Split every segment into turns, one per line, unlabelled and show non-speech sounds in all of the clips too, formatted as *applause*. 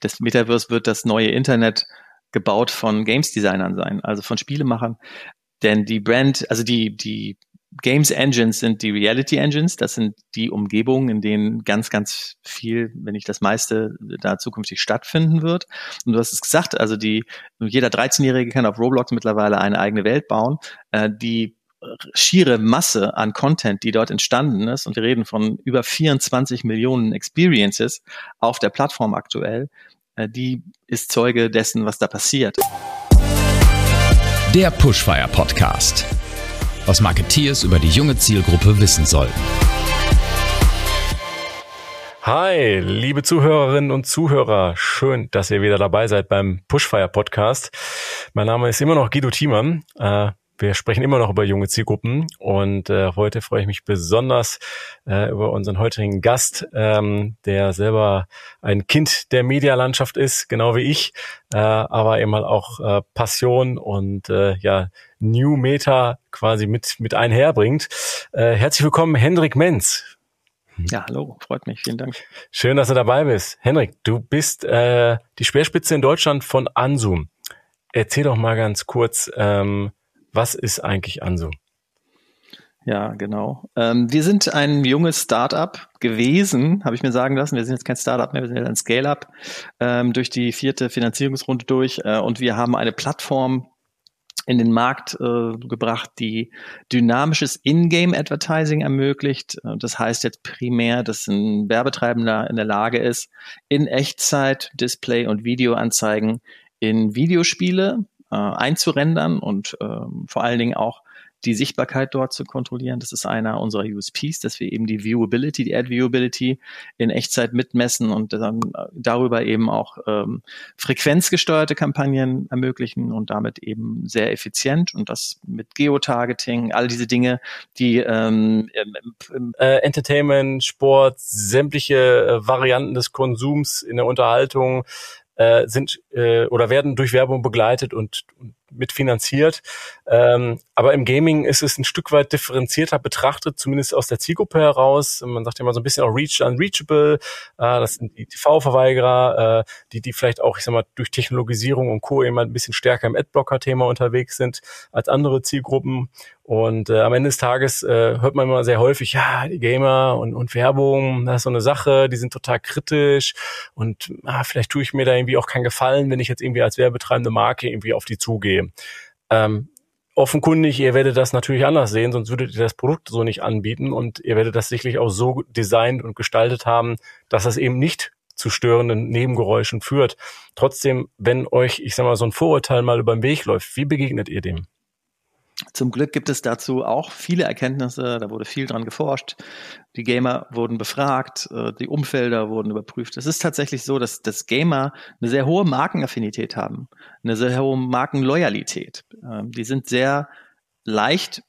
das Metaverse wird das neue Internet gebaut von Games-Designern sein, also von Spielemachern. Denn die Brand, also die, die Games Engines sind die Reality Engines. Das sind die Umgebungen, in denen ganz, ganz viel, wenn nicht das meiste, da zukünftig stattfinden wird. Und du hast es gesagt, also die, jeder 13-Jährige kann auf Roblox mittlerweile eine eigene Welt bauen. Äh, die schiere Masse an Content, die dort entstanden ist, und wir reden von über 24 Millionen Experiences auf der Plattform aktuell, äh, die ist Zeuge dessen, was da passiert.
Der Pushfire Podcast was Marketeers über die junge Zielgruppe wissen sollten.
Hi, liebe Zuhörerinnen und Zuhörer. Schön, dass ihr wieder dabei seid beim Pushfire Podcast. Mein Name ist immer noch Guido Thiemann. Äh, wir sprechen immer noch über junge Zielgruppen und äh, heute freue ich mich besonders äh, über unseren heutigen Gast, ähm, der selber ein Kind der Medialandschaft ist, genau wie ich, äh, aber eben halt auch äh, Passion und äh, ja New Meta quasi mit mit einherbringt. Äh, herzlich willkommen, Hendrik Menz.
Ja, hallo, freut mich, vielen Dank.
Schön, dass du dabei bist. Hendrik, du bist äh, die Speerspitze in Deutschland von Ansum. Erzähl doch mal ganz kurz, ähm, was ist eigentlich Anso?
Ja, genau. Ähm, wir sind ein junges Startup gewesen, habe ich mir sagen lassen. Wir sind jetzt kein Startup mehr, wir sind jetzt ein Scale-up ähm, durch die vierte Finanzierungsrunde durch äh, und wir haben eine Plattform in den Markt äh, gebracht, die dynamisches In-Game-Advertising ermöglicht. Äh, das heißt jetzt primär, dass ein Werbetreibender in der Lage ist, in Echtzeit Display- und Videoanzeigen in Videospiele äh, einzurendern und ähm, vor allen Dingen auch die Sichtbarkeit dort zu kontrollieren. Das ist einer unserer USPs, dass wir eben die Viewability, die Ad-Viewability in Echtzeit mitmessen und dann äh, darüber eben auch ähm, frequenzgesteuerte Kampagnen ermöglichen und damit eben sehr effizient und das mit Geotargeting, all diese Dinge, die ähm,
äh, Entertainment, Sport, sämtliche äh, Varianten des Konsums in der Unterhaltung, äh, sind äh, oder werden durch Werbung begleitet und, und mitfinanziert. Ähm, aber im Gaming ist es ein Stück weit differenzierter betrachtet, zumindest aus der Zielgruppe heraus. Man sagt ja immer so ein bisschen auch Reach Unreachable. Äh, das sind die TV-Verweigerer, äh, die, die vielleicht auch, ich sag mal, durch Technologisierung und Co. eben ein bisschen stärker im Adblocker-Thema unterwegs sind als andere Zielgruppen. Und äh, am Ende des Tages äh, hört man immer sehr häufig, ja, die Gamer und, und Werbung, das ist so eine Sache, die sind total kritisch und ah, vielleicht tue ich mir da irgendwie auch keinen Gefallen, wenn ich jetzt irgendwie als werbetreibende Marke irgendwie auf die zugehe. Ähm, offenkundig, ihr werdet das natürlich anders sehen, sonst würdet ihr das Produkt so nicht anbieten und ihr werdet das sicherlich auch so designt und gestaltet haben, dass das eben nicht zu störenden Nebengeräuschen führt. Trotzdem, wenn euch, ich sag mal, so ein Vorurteil mal über den Weg läuft, wie begegnet ihr dem?
Zum Glück gibt es dazu auch viele Erkenntnisse, da wurde viel dran geforscht. Die Gamer wurden befragt, äh, die Umfelder wurden überprüft. Es ist tatsächlich so, dass, dass Gamer eine sehr hohe Markenaffinität haben, eine sehr hohe Markenloyalität. Ähm, die sind sehr leicht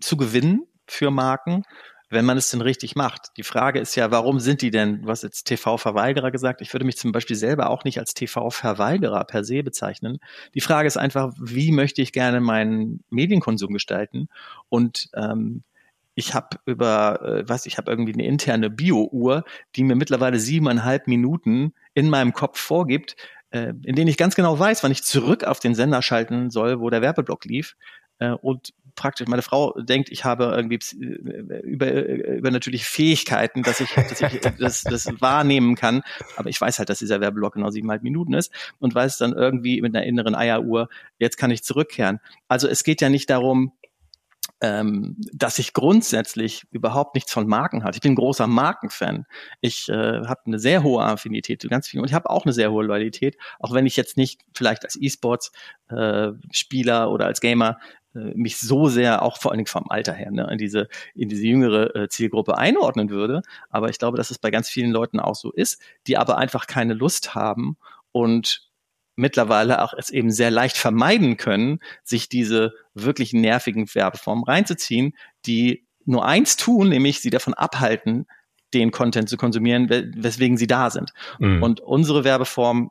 zu gewinnen für Marken wenn man es denn richtig macht. Die Frage ist ja, warum sind die denn, was jetzt TV-Verweigerer gesagt? Ich würde mich zum Beispiel selber auch nicht als TV-Verweigerer per se bezeichnen. Die Frage ist einfach, wie möchte ich gerne meinen Medienkonsum gestalten? Und ähm, ich habe über, äh, was, ich habe irgendwie eine interne Bio-Uhr, die mir mittlerweile siebeneinhalb Minuten in meinem Kopf vorgibt, äh, in denen ich ganz genau weiß, wann ich zurück auf den Sender schalten soll, wo der Werbeblock lief. Äh, und praktisch meine Frau denkt, ich habe irgendwie äh, über, äh, über natürliche Fähigkeiten, dass ich, dass ich *laughs* das, das wahrnehmen kann. Aber ich weiß halt, dass dieser Werbeblock genau siebeneinhalb Minuten ist und weiß dann irgendwie mit einer inneren Eieruhr, jetzt kann ich zurückkehren. Also es geht ja nicht darum, ähm, dass ich grundsätzlich überhaupt nichts von Marken halte. Ich bin ein großer Markenfan. Ich äh, habe eine sehr hohe Affinität zu ganz vielen und ich habe auch eine sehr hohe Loyalität, auch wenn ich jetzt nicht vielleicht als E-Sports-Spieler äh, oder als Gamer äh, mich so sehr auch vor allen Dingen vom Alter her ne, in diese in diese jüngere äh, Zielgruppe einordnen würde. Aber ich glaube, dass es bei ganz vielen Leuten auch so ist, die aber einfach keine Lust haben und mittlerweile auch es eben sehr leicht vermeiden können, sich diese wirklich nervigen Werbeformen reinzuziehen, die nur eins tun, nämlich sie davon abhalten, den Content zu konsumieren, weswegen sie da sind. Mhm. Und unsere Werbeform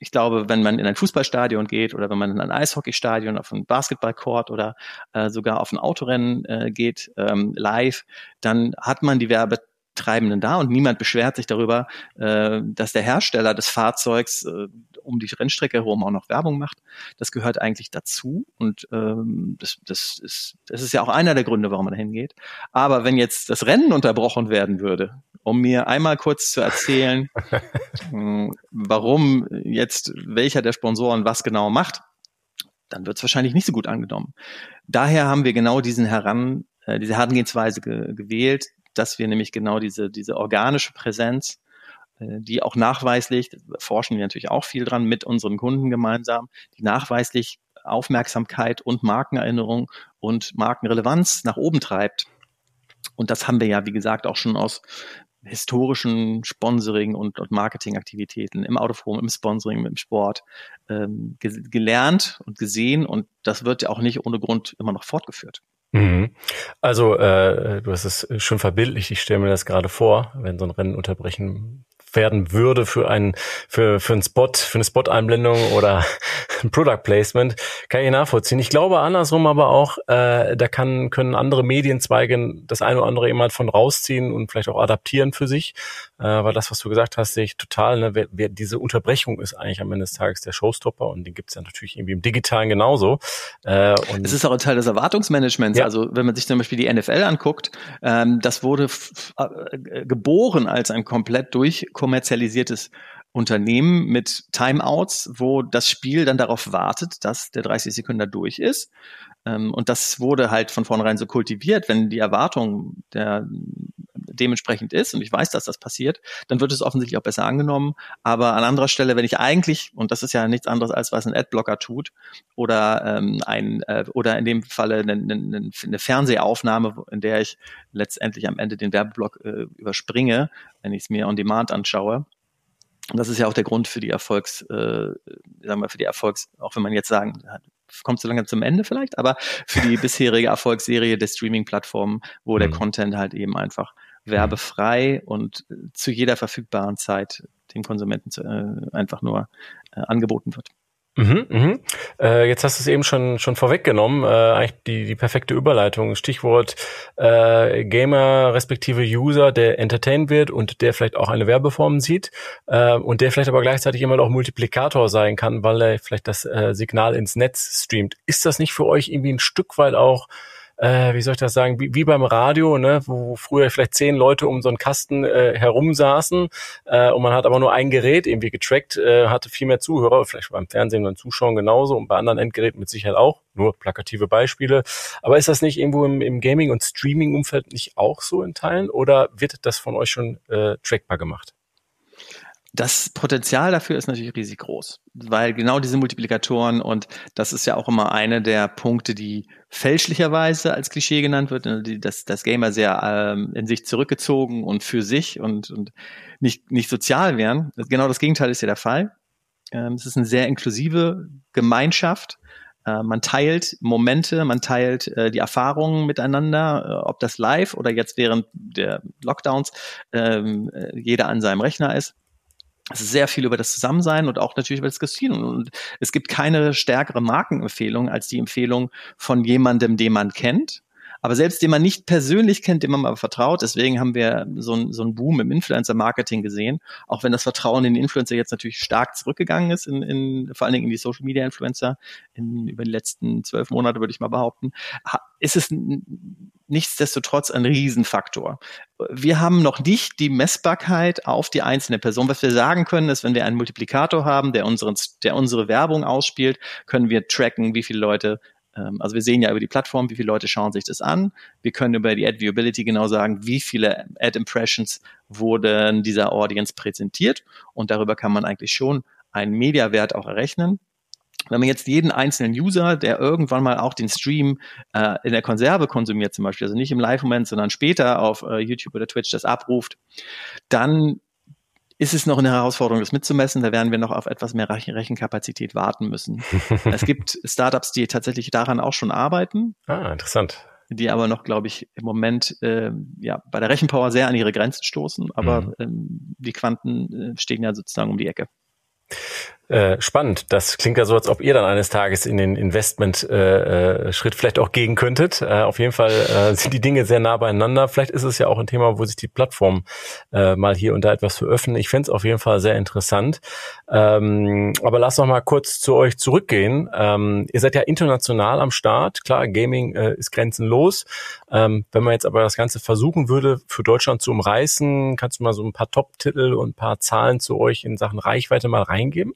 ich glaube, wenn man in ein Fußballstadion geht oder wenn man in ein Eishockeystadion, auf ein Basketballcourt oder äh, sogar auf ein Autorennen äh, geht, ähm, live, dann hat man die Werbe Treibenden da und niemand beschwert sich darüber, äh, dass der Hersteller des Fahrzeugs äh, um die Rennstrecke herum auch noch Werbung macht. Das gehört eigentlich dazu und ähm, das, das, ist, das ist ja auch einer der Gründe, warum man da hingeht. Aber wenn jetzt das Rennen unterbrochen werden würde, um mir einmal kurz zu erzählen, *laughs* hm, warum jetzt welcher der Sponsoren was genau macht, dann wird es wahrscheinlich nicht so gut angenommen. Daher haben wir genau diesen heran, äh, diese Herangehensweise ge gewählt, dass wir nämlich genau diese, diese organische Präsenz, äh, die auch nachweislich, forschen wir natürlich auch viel dran mit unseren Kunden gemeinsam, die nachweislich Aufmerksamkeit und Markenerinnerung und Markenrelevanz nach oben treibt. Und das haben wir ja, wie gesagt, auch schon aus historischen Sponsoring und, und Marketingaktivitäten im Autoforum, im Sponsoring, im Sport ähm, ge gelernt und gesehen und das wird ja auch nicht ohne Grund immer noch fortgeführt.
Mhm. Also äh, du hast es schon verbildlich, ich stelle mir das gerade vor, wenn so ein Rennen unterbrechen werden würde für einen für für einen Spot, für eine Spot-Einblendung oder *laughs* ein Product Placement, kann ich nachvollziehen. Ich glaube andersrum aber auch, äh, da kann können andere Medienzweige das eine oder andere eben halt von rausziehen und vielleicht auch adaptieren für sich, äh, weil das, was du gesagt hast, sehe ich total. Ne, wer, wer, diese Unterbrechung ist eigentlich am Ende des Tages der Showstopper und den gibt es ja natürlich irgendwie im Digitalen genauso.
Äh, und es ist auch ein Teil des Erwartungsmanagements. Ja. Also wenn man sich zum Beispiel die NFL anguckt, ähm, das wurde äh, geboren als ein komplett durch kommerzialisiertes Unternehmen mit Timeouts, wo das Spiel dann darauf wartet, dass der 30 Sekunden durch ist. Ähm, und das wurde halt von vornherein so kultiviert, wenn die Erwartung der dementsprechend ist, und ich weiß, dass das passiert, dann wird es offensichtlich auch besser angenommen. Aber an anderer Stelle, wenn ich eigentlich, und das ist ja nichts anderes als was ein Adblocker tut, oder ähm, ein äh, oder in dem Falle eine, eine, eine Fernsehaufnahme, in der ich letztendlich am Ende den Werbeblock äh, überspringe, wenn ich es mir on demand anschaue, und das ist ja auch der Grund für die Erfolgs, äh, sagen wir, für die Erfolgs, auch wenn man jetzt sagen, kommt so langsam zum Ende vielleicht, aber für die bisherige Erfolgsserie der Streaming-Plattformen, wo der mhm. Content halt eben einfach werbefrei und zu jeder verfügbaren Zeit dem Konsumenten zu, äh, einfach nur äh, angeboten wird.
Mhm, mhm. Äh, jetzt hast du es eben schon schon vorweggenommen, äh, eigentlich die die perfekte Überleitung. Stichwort äh, Gamer respektive User, der entertained wird und der vielleicht auch eine Werbeform sieht äh, und der vielleicht aber gleichzeitig immer auch Multiplikator sein kann, weil er vielleicht das äh, Signal ins Netz streamt. Ist das nicht für euch irgendwie ein Stück weit auch äh, wie soll ich das sagen, wie, wie beim Radio, ne, wo früher vielleicht zehn Leute um so einen Kasten äh, herumsaßen äh, und man hat aber nur ein Gerät irgendwie getrackt, äh, hatte viel mehr Zuhörer, vielleicht beim Fernsehen und Zuschauen genauso und bei anderen Endgeräten mit Sicherheit auch, nur plakative Beispiele. Aber ist das nicht irgendwo im, im Gaming- und Streaming-Umfeld nicht auch so in Teilen oder wird das von euch schon äh, trackbar gemacht?
Das Potenzial dafür ist natürlich riesig groß, weil genau diese Multiplikatoren und das ist ja auch immer eine der Punkte, die fälschlicherweise als Klischee genannt wird, ne, dass das Gamer sehr ähm, in sich zurückgezogen und für sich und, und nicht, nicht sozial wären. Genau das Gegenteil ist ja der Fall. Ähm, es ist eine sehr inklusive Gemeinschaft. Äh, man teilt Momente, man teilt äh, die Erfahrungen miteinander, äh, ob das live oder jetzt während der Lockdowns ähm, äh, jeder an seinem Rechner ist. Es ist sehr viel über das Zusammensein und auch natürlich über das Casino. Und es gibt keine stärkere Markenempfehlung als die Empfehlung von jemandem, den man kennt. Aber selbst den man nicht persönlich kennt, dem man aber vertraut, deswegen haben wir so, ein, so einen Boom im Influencer-Marketing gesehen, auch wenn das Vertrauen in Influencer jetzt natürlich stark zurückgegangen ist, in, in, vor allen Dingen in die Social-Media-Influencer in, über die letzten zwölf Monate, würde ich mal behaupten, ist es nichtsdestotrotz ein Riesenfaktor. Wir haben noch nicht die Messbarkeit auf die einzelne Person. Was wir sagen können, ist, wenn wir einen Multiplikator haben, der, unseren, der unsere Werbung ausspielt, können wir tracken, wie viele Leute ähm, also wir sehen ja über die Plattform, wie viele Leute schauen sich das an. Wir können über die Ad Viewability genau sagen, wie viele Ad Impressions wurden dieser Audience präsentiert und darüber kann man eigentlich schon einen Mediawert auch errechnen. Wenn man jetzt jeden einzelnen User, der irgendwann mal auch den Stream äh, in der Konserve konsumiert, zum Beispiel, also nicht im Live-Moment, sondern später auf äh, YouTube oder Twitch das abruft, dann ist es noch eine Herausforderung, das mitzumessen. Da werden wir noch auf etwas mehr Rechenkapazität warten müssen. *laughs* es gibt Startups, die tatsächlich daran auch schon arbeiten.
Ah, interessant.
Die aber noch, glaube ich, im Moment äh, ja bei der Rechenpower sehr an ihre Grenzen stoßen. Aber mhm. ähm, die Quanten äh, stehen ja sozusagen um die Ecke.
Äh, spannend. Das klingt ja so, als ob ihr dann eines Tages in den Investment-Schritt äh, äh, vielleicht auch gehen könntet. Äh, auf jeden Fall äh, *laughs* sind die Dinge sehr nah beieinander. Vielleicht ist es ja auch ein Thema, wo sich die Plattform äh, mal hier und da etwas veröffnen. Ich fände es auf jeden Fall sehr interessant. Ähm, aber lass noch mal kurz zu euch zurückgehen. Ähm, ihr seid ja international am Start. Klar, Gaming äh, ist grenzenlos. Ähm, wenn man jetzt aber das Ganze versuchen würde, für Deutschland zu umreißen, kannst du mal so ein paar Top-Titel und ein paar Zahlen zu euch in Sachen Reichweite mal reingeben?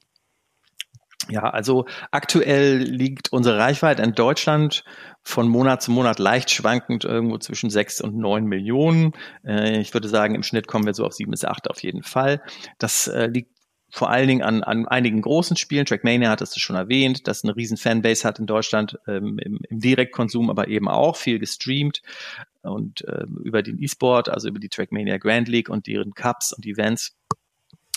Ja, also aktuell liegt unsere Reichweite in Deutschland von Monat zu Monat leicht schwankend irgendwo zwischen sechs und neun Millionen. Äh, ich würde sagen, im Schnitt kommen wir so auf sieben bis acht auf jeden Fall. Das äh, liegt vor allen Dingen an, an einigen großen Spielen. Trackmania hat es schon erwähnt, dass eine riesen Fanbase hat in Deutschland ähm, im, im Direktkonsum, aber eben auch viel gestreamt und äh, über den E-Sport, also über die Trackmania Grand League und deren Cups und Events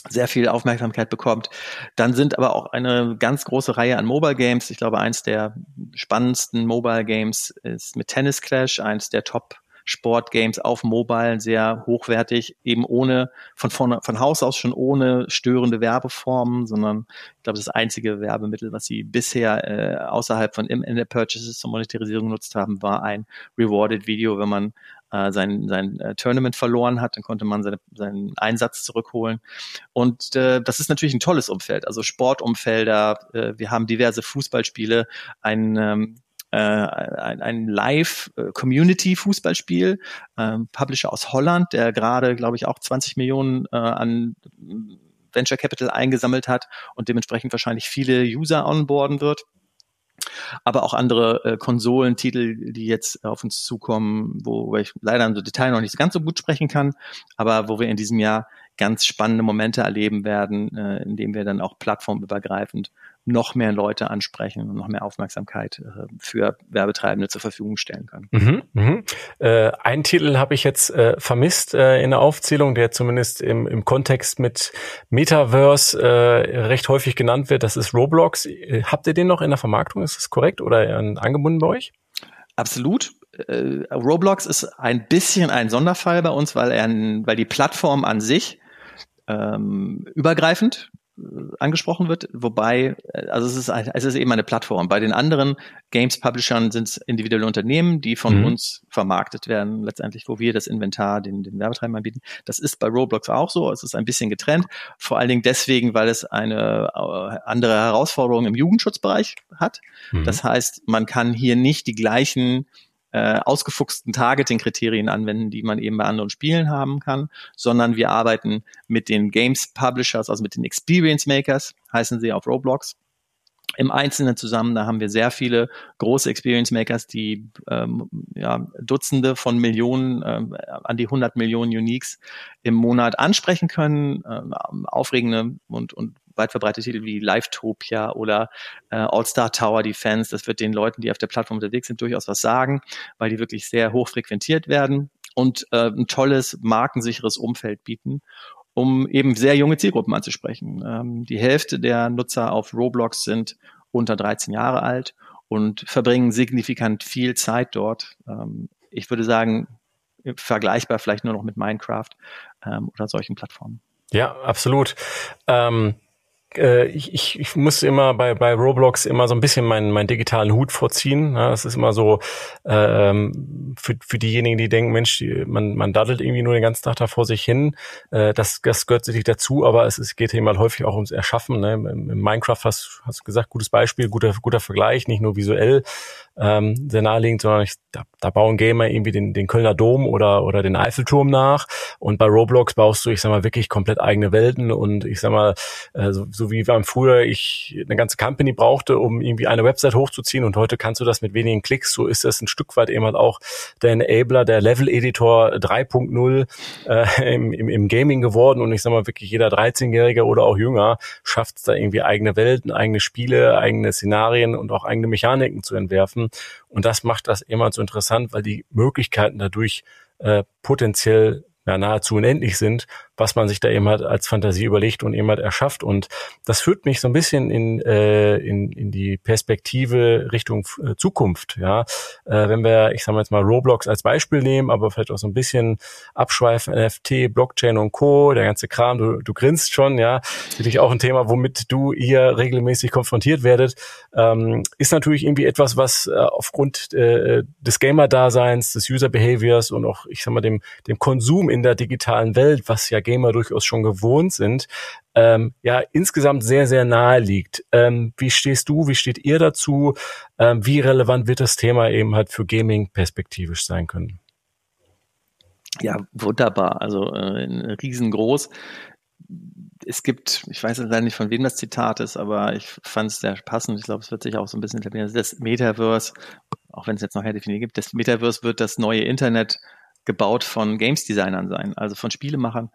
sehr viel Aufmerksamkeit bekommt. Dann sind aber auch eine ganz große Reihe an Mobile Games. Ich glaube, eins der spannendsten Mobile Games ist mit Tennis Clash, eins der Top Sportgames auf Mobile, sehr hochwertig, eben ohne, von, von, von Haus aus schon ohne störende Werbeformen, sondern ich glaube, das einzige Werbemittel, was sie bisher äh, außerhalb von In-App-Purchases zur Monetarisierung genutzt haben, war ein Rewarded Video, wenn man äh, sein, sein äh, Tournament verloren hat, dann konnte man seine, seinen Einsatz zurückholen. Und äh, das ist natürlich ein tolles Umfeld, also Sportumfelder, äh, wir haben diverse Fußballspiele, ein ähm, äh, ein, ein Live-Community-Fußballspiel, äh, Publisher aus Holland, der gerade, glaube ich, auch 20 Millionen äh, an Venture Capital eingesammelt hat und dementsprechend wahrscheinlich viele User onboarden wird aber auch andere äh, Konsolentitel, die jetzt auf uns zukommen, wo, wo ich leider im Detail noch nicht ganz so gut sprechen kann, aber wo wir in diesem Jahr ganz spannende Momente erleben werden, äh, indem wir dann auch plattformübergreifend noch mehr Leute ansprechen und noch mehr Aufmerksamkeit äh, für Werbetreibende zur Verfügung stellen können.
Mhm, mhm. Äh, einen Titel habe ich jetzt äh, vermisst äh, in der Aufzählung, der zumindest im, im Kontext mit Metaverse äh, recht häufig genannt wird. Das ist Roblox. Äh, habt ihr den noch in der Vermarktung? Ist das korrekt oder angebunden bei euch?
Absolut. Roblox ist ein bisschen ein Sonderfall bei uns, weil er, weil die Plattform an sich ähm, übergreifend angesprochen wird, wobei, äh, also es ist, es ist eben eine Plattform. Bei den anderen Games-Publishern sind es individuelle Unternehmen, die von mhm. uns vermarktet werden, letztendlich, wo wir das Inventar den, den Werbetreibern anbieten. Das ist bei Roblox auch so, es ist ein bisschen getrennt, vor allen Dingen deswegen, weil es eine äh, andere Herausforderung im Jugendschutzbereich hat. Mhm. Das heißt, man kann hier nicht die gleichen äh, ausgefuchsten Targeting-Kriterien anwenden, die man eben bei anderen Spielen haben kann, sondern wir arbeiten mit den Games Publishers, also mit den Experience Makers, heißen sie auf Roblox, im Einzelnen zusammen. Da haben wir sehr viele große Experience Makers, die ähm, ja, Dutzende von Millionen, ähm, an die 100 Millionen Uniques im Monat ansprechen können, ähm, aufregende und, und weit verbreitete Titel wie Livetopia oder äh, All-Star Tower Defense. Das wird den Leuten, die auf der Plattform unterwegs sind, durchaus was sagen, weil die wirklich sehr hoch frequentiert werden und äh, ein tolles, markensicheres Umfeld bieten um eben sehr junge Zielgruppen anzusprechen. Ähm, die Hälfte der Nutzer auf Roblox sind unter 13 Jahre alt und verbringen signifikant viel Zeit dort. Ähm, ich würde sagen, vergleichbar vielleicht nur noch mit Minecraft ähm, oder solchen Plattformen.
Ja, absolut. Ähm äh, ich, ich, ich muss immer bei, bei Roblox immer so ein bisschen meinen, meinen digitalen Hut vorziehen. Ja, das ist immer so ähm, für, für diejenigen, die denken, Mensch, die, man, man daddelt irgendwie nur den ganzen Tag da vor sich hin. Äh, das, das gehört sicherlich dazu, aber es, es geht eben halt häufig auch ums Erschaffen. Ne? Im Minecraft hast, hast du gesagt, gutes Beispiel, guter, guter Vergleich, nicht nur visuell ähm, sehr naheliegend, sondern ich, da, da bauen Gamer irgendwie den, den Kölner Dom oder, oder den Eiffelturm nach. Und bei Roblox baust du, ich sag mal, wirklich komplett eigene Welten und ich sag mal, äh, so, so wie beim früher ich eine ganze Company brauchte, um irgendwie eine Website hochzuziehen und heute kannst du das mit wenigen Klicks. So ist das ein Stück weit eben halt auch der Enabler, der Level-Editor 3.0 äh, im, im, im Gaming geworden und ich sag mal wirklich jeder 13-Jährige oder auch jünger schafft es da irgendwie eigene Welten, eigene Spiele, eigene Szenarien und auch eigene Mechaniken zu entwerfen. Und das macht das immer so interessant, weil die Möglichkeiten dadurch äh, potenziell ja, nahezu unendlich sind, was man sich da eben halt als Fantasie überlegt und eben halt erschafft. Und das führt mich so ein bisschen in, äh, in, in die Perspektive Richtung äh, Zukunft. Ja, äh, wenn wir, ich sage jetzt mal Roblox als Beispiel nehmen, aber vielleicht auch so ein bisschen abschweifen, NFT, Blockchain und Co., der ganze Kram, du, du grinst schon, ja, natürlich auch ein Thema, womit du hier regelmäßig konfrontiert werdet, ähm, ist natürlich irgendwie etwas, was äh, aufgrund äh, des Gamer-Daseins, des User-Behaviors und auch, ich sag mal, dem, dem Konsum in der digitalen Welt, was ja Gamer durchaus schon gewohnt sind, ähm, ja insgesamt sehr, sehr nahe liegt. Ähm, wie stehst du, wie steht ihr dazu? Ähm, wie relevant wird das Thema eben halt für Gaming perspektivisch sein können?
Ja, wunderbar. Also äh, riesengroß. Es gibt, ich weiß leider nicht, von wem das Zitat ist, aber ich fand es sehr passend. Ich glaube, es wird sich auch so ein bisschen etablieren. Das Metaverse, auch wenn es jetzt noch keine gibt, das Metaverse wird das neue Internet gebaut von Games-Designern sein, also von Spielemachern.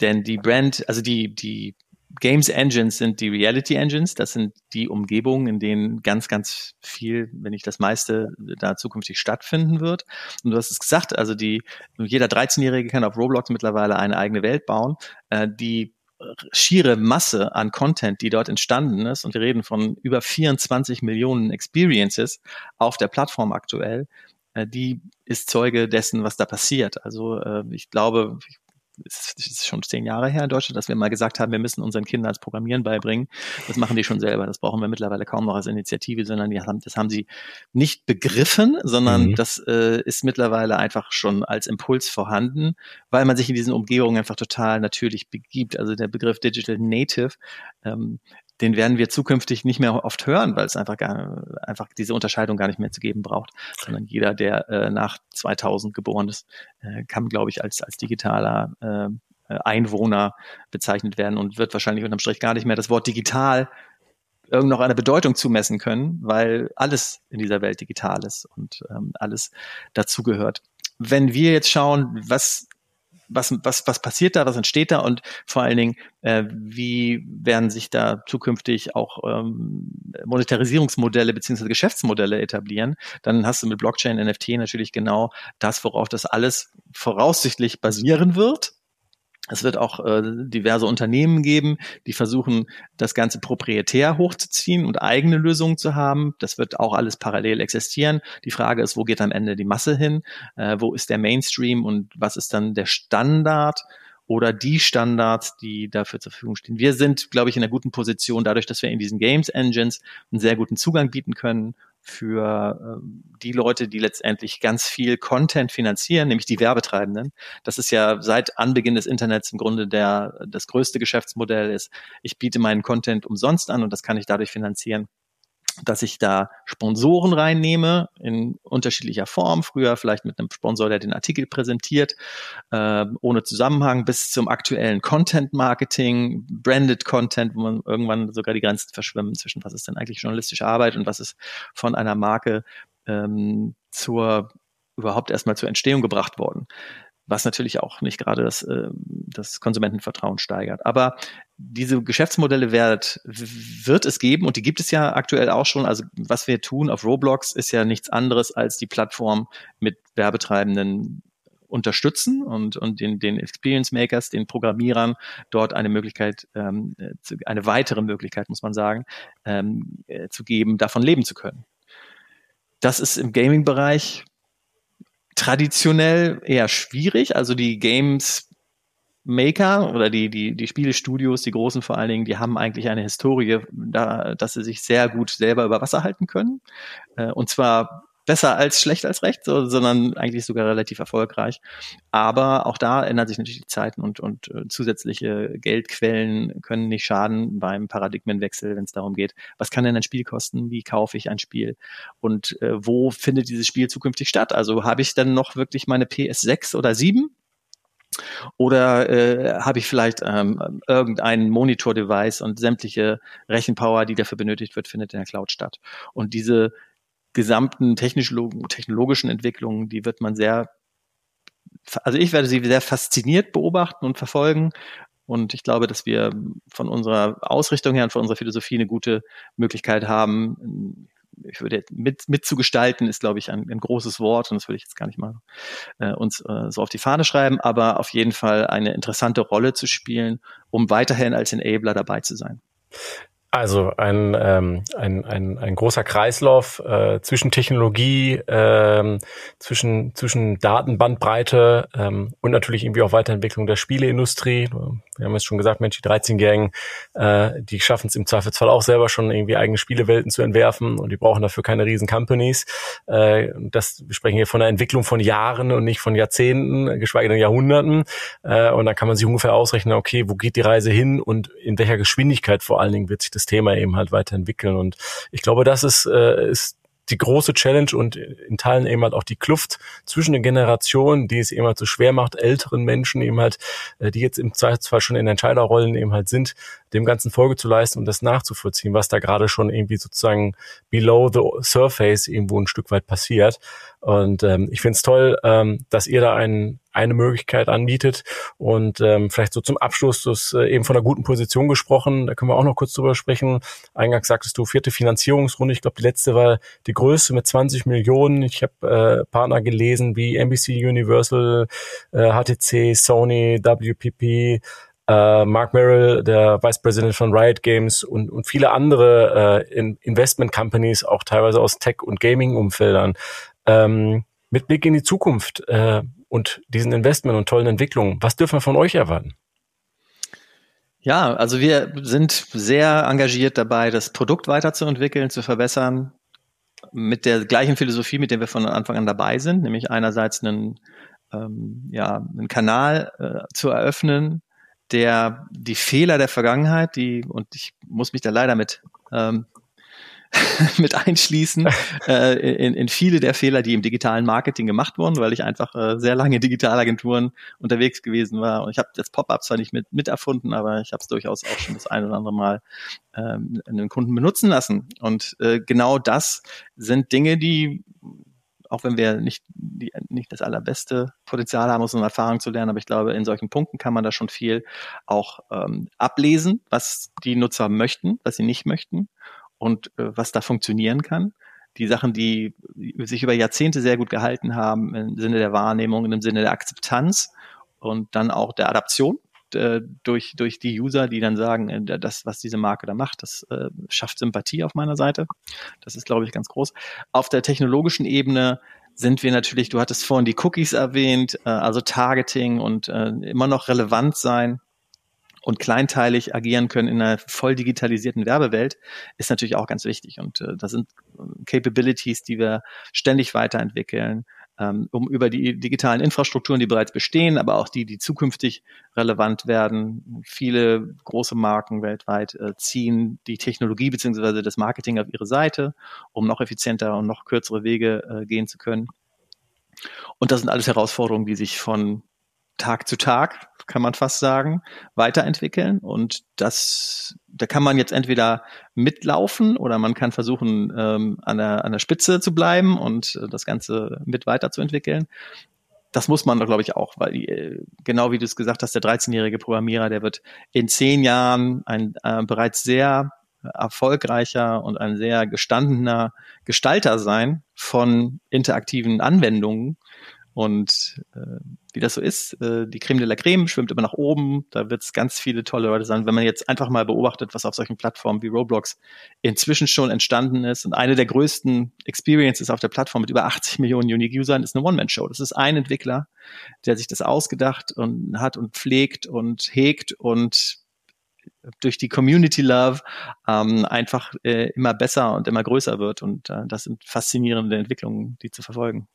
Denn die Brand, also die, die Games Engines sind die Reality Engines. Das sind die Umgebungen, in denen ganz, ganz viel, wenn nicht das meiste, da zukünftig stattfinden wird. Und du hast es gesagt, also die, jeder 13-Jährige kann auf Roblox mittlerweile eine eigene Welt bauen. Äh, die schiere Masse an Content, die dort entstanden ist, und wir reden von über 24 Millionen Experiences auf der Plattform aktuell, die ist Zeuge dessen, was da passiert. Also äh, ich glaube, es ist schon zehn Jahre her in Deutschland, dass wir mal gesagt haben, wir müssen unseren Kindern das Programmieren beibringen. Das machen die schon selber. Das brauchen wir mittlerweile kaum noch als Initiative, sondern die haben, das haben sie nicht begriffen, sondern mhm. das äh, ist mittlerweile einfach schon als Impuls vorhanden, weil man sich in diesen Umgebungen einfach total natürlich begibt. Also der Begriff Digital Native ähm, den werden wir zukünftig nicht mehr oft hören, weil es einfach gar, einfach diese Unterscheidung gar nicht mehr zu geben braucht, sondern jeder, der äh, nach 2000 geboren ist, äh, kann, glaube ich, als, als digitaler äh, Einwohner bezeichnet werden und wird wahrscheinlich unterm Strich gar nicht mehr das Wort digital irgend noch eine Bedeutung zumessen können, weil alles in dieser Welt digital ist und ähm, alles dazugehört. Wenn wir jetzt schauen, was was, was, was passiert da, was entsteht da und vor allen Dingen, äh, wie werden sich da zukünftig auch ähm, Monetarisierungsmodelle beziehungsweise Geschäftsmodelle etablieren, dann hast du mit Blockchain, NFT natürlich genau das, worauf das alles voraussichtlich basieren wird. Es wird auch äh, diverse Unternehmen geben, die versuchen, das Ganze proprietär hochzuziehen und eigene Lösungen zu haben. Das wird auch alles parallel existieren. Die Frage ist, wo geht am Ende die Masse hin? Äh, wo ist der Mainstream und was ist dann der Standard? oder die Standards, die dafür zur Verfügung stehen. Wir sind, glaube ich, in einer guten Position, dadurch, dass wir in diesen Games Engines einen sehr guten Zugang bieten können für äh, die Leute, die letztendlich ganz viel Content finanzieren, nämlich die Werbetreibenden. Das ist ja seit Anbeginn des Internets im Grunde der, das größte Geschäftsmodell ist. Ich biete meinen Content umsonst an und das kann ich dadurch finanzieren, dass ich da Sponsoren reinnehme in unterschiedlicher Form. Früher vielleicht mit einem Sponsor, der den Artikel präsentiert, äh, ohne Zusammenhang, bis zum aktuellen Content Marketing, Branded Content, wo man irgendwann sogar die Grenzen verschwimmen zwischen was ist denn eigentlich journalistische Arbeit und was ist von einer Marke ähm, zur überhaupt erstmal zur Entstehung gebracht worden was natürlich auch nicht gerade das, äh, das Konsumentenvertrauen steigert. Aber diese Geschäftsmodelle wird, wird es geben und die gibt es ja aktuell auch schon. Also was wir tun auf Roblox ist ja nichts anderes als die Plattform mit Werbetreibenden unterstützen und, und den, den Experience Makers, den Programmierern dort eine Möglichkeit, ähm, eine weitere Möglichkeit, muss man sagen, ähm, äh, zu geben, davon leben zu können. Das ist im Gaming-Bereich traditionell eher schwierig. Also die Games Maker oder die, die, die Spielestudios, die großen vor allen Dingen, die haben eigentlich eine Historie, da, dass sie sich sehr gut selber über Wasser halten können. Äh, und zwar besser als schlecht als recht, so, sondern eigentlich sogar relativ erfolgreich. Aber auch da ändern sich natürlich die Zeiten und, und äh, zusätzliche Geldquellen können nicht schaden beim Paradigmenwechsel, wenn es darum geht, was kann denn ein Spiel kosten, wie kaufe ich ein Spiel und äh, wo findet dieses Spiel zukünftig statt? Also habe ich dann noch wirklich meine PS6 oder 7 oder äh, habe ich vielleicht ähm, irgendein Monitor-Device und sämtliche Rechenpower, die dafür benötigt wird, findet in der Cloud statt. Und diese gesamten technologischen Entwicklungen, die wird man sehr, also ich werde sie sehr fasziniert beobachten und verfolgen. Und ich glaube, dass wir von unserer Ausrichtung her und von unserer Philosophie eine gute Möglichkeit haben, ich würde mit, mitzugestalten ist, glaube ich, ein, ein großes Wort und das würde ich jetzt gar nicht mal äh, uns äh, so auf die Fahne schreiben, aber auf jeden Fall eine interessante Rolle zu spielen, um weiterhin als Enabler dabei zu sein.
Also ein, ähm, ein, ein, ein großer Kreislauf äh, zwischen Technologie, ähm, zwischen, zwischen Datenbandbreite ähm, und natürlich irgendwie auch Weiterentwicklung der Spieleindustrie. Wir haben es schon gesagt, Mensch, die 13-Jährigen, äh, die schaffen es im Zweifelsfall auch selber schon irgendwie eigene Spielewelten zu entwerfen und die brauchen dafür keine riesen Companies. Äh, das, wir sprechen hier von einer Entwicklung von Jahren und nicht von Jahrzehnten, geschweige denn Jahrhunderten. Äh, und dann kann man sich ungefähr ausrechnen, okay, wo geht die Reise hin und in welcher Geschwindigkeit vor allen Dingen wird sich das Thema eben halt weiterentwickeln. Und ich glaube, das ist, äh, ist die große Challenge und in Teilen eben halt auch die Kluft zwischen den Generationen, die es eben halt so schwer macht, älteren Menschen eben halt, äh, die jetzt im Zweifelsfall schon in Entscheiderrollen eben halt sind, dem Ganzen Folge zu leisten und das nachzuvollziehen, was da gerade schon irgendwie sozusagen below the surface irgendwo ein Stück weit passiert. Und ähm, ich finde es toll, ähm, dass ihr da ein, eine Möglichkeit anbietet. Und ähm, vielleicht so zum Abschluss, du hast äh, eben von einer guten Position gesprochen, da können wir auch noch kurz drüber sprechen. Eingangs sagtest du, vierte Finanzierungsrunde. Ich glaube, die letzte war die größte mit 20 Millionen. Ich habe äh, Partner gelesen wie NBC Universal, äh, HTC, Sony, WPP, äh, Mark Merrill, der Vice President von Riot Games und, und viele andere äh, in Investment Companies, auch teilweise aus Tech- und Gaming-Umfeldern. Ähm, mit Blick in die Zukunft äh, und diesen Investment und tollen Entwicklungen, was dürfen wir von euch erwarten?
Ja, also wir sind sehr engagiert dabei, das Produkt weiterzuentwickeln, zu verbessern, mit der gleichen Philosophie, mit der wir von Anfang an dabei sind, nämlich einerseits einen, ähm, ja, einen Kanal äh, zu eröffnen, der die Fehler der Vergangenheit, die, und ich muss mich da leider mit, ähm, *laughs* mit einschließen, *laughs* äh, in, in viele der Fehler, die im digitalen Marketing gemacht wurden, weil ich einfach äh, sehr lange in Digitalagenturen unterwegs gewesen war. Und ich habe das Pop-up zwar nicht mit, mit erfunden, aber ich habe es durchaus auch schon das ein oder andere Mal ähm, einen Kunden benutzen lassen. Und äh, genau das sind Dinge, die auch wenn wir nicht, die, nicht das allerbeste Potenzial haben, aus unserer Erfahrung zu lernen, aber ich glaube, in solchen Punkten kann man da schon viel auch ähm, ablesen, was die Nutzer möchten, was sie nicht möchten und äh, was da funktionieren kann. Die Sachen, die sich über Jahrzehnte sehr gut gehalten haben, im Sinne der Wahrnehmung, im Sinne der Akzeptanz und dann auch der Adaption äh, durch, durch die User, die dann sagen, äh, das, was diese Marke da macht, das äh, schafft Sympathie auf meiner Seite. Das ist, glaube ich, ganz groß. Auf der technologischen Ebene sind wir natürlich, du hattest vorhin die Cookies erwähnt, äh, also Targeting und äh, immer noch relevant sein und kleinteilig agieren können in einer voll digitalisierten Werbewelt, ist natürlich auch ganz wichtig. Und äh, das sind äh, Capabilities, die wir ständig weiterentwickeln ähm, um über die digitalen Infrastrukturen, die bereits bestehen, aber auch die, die zukünftig relevant werden. Viele große Marken weltweit äh, ziehen die Technologie beziehungsweise das Marketing auf ihre Seite, um noch effizienter und noch kürzere Wege äh, gehen zu können. Und das sind alles Herausforderungen, die sich von Tag zu Tag, kann man fast sagen, weiterentwickeln. Und das, da kann man jetzt entweder mitlaufen oder man kann versuchen, ähm, an, der, an der Spitze zu bleiben und äh, das Ganze mit weiterzuentwickeln. Das muss man doch, glaube ich, auch, weil äh, genau wie du es gesagt hast, der 13-jährige Programmierer, der wird in zehn Jahren ein äh, bereits sehr erfolgreicher und ein sehr gestandener Gestalter sein von interaktiven Anwendungen, und äh, wie das so ist, äh, die Creme de la Creme schwimmt immer nach oben. Da wird es ganz viele tolle Leute sein. Wenn man jetzt einfach mal beobachtet, was auf solchen Plattformen wie Roblox inzwischen schon entstanden ist. Und eine der größten Experiences auf der Plattform mit über 80 Millionen Unique-Usern ist eine One-Man-Show. Das ist ein Entwickler, der sich das ausgedacht und hat und pflegt und hegt und durch die Community Love ähm, einfach äh, immer besser und immer größer wird. Und äh, das sind faszinierende Entwicklungen, die zu verfolgen.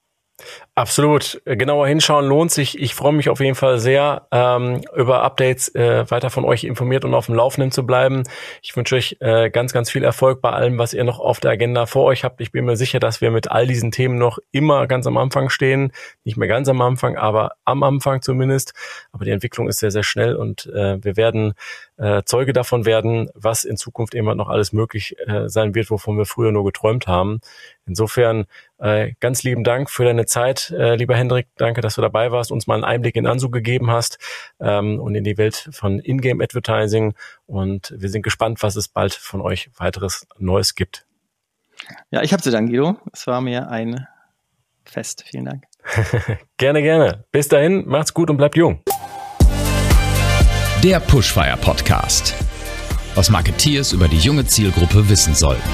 Absolut. Genauer hinschauen lohnt sich. Ich freue mich auf jeden Fall sehr, ähm, über Updates äh, weiter von euch informiert und auf dem Laufenden zu bleiben. Ich wünsche euch äh, ganz, ganz viel Erfolg bei allem, was ihr noch auf der Agenda vor euch habt. Ich bin mir sicher, dass wir mit all diesen Themen noch immer ganz am Anfang stehen. Nicht mehr ganz am Anfang, aber am Anfang zumindest. Aber die Entwicklung ist sehr, sehr schnell und äh, wir werden äh, Zeuge davon werden, was in Zukunft immer noch alles möglich äh, sein wird, wovon wir früher nur geträumt haben. Insofern äh, ganz lieben Dank für deine Zeit, äh, lieber Hendrik. Danke, dass du dabei warst, uns mal einen Einblick in Ansu gegeben hast ähm, und in die Welt von Ingame Advertising. Und wir sind gespannt, was es bald von euch weiteres Neues gibt.
Ja, ich habe zu danken, Guido. Es war mir ein Fest. Vielen Dank. *laughs*
gerne, gerne. Bis dahin, macht's gut und bleibt jung.
Der Pushfire Podcast. Was Marketeers über die junge Zielgruppe wissen sollten.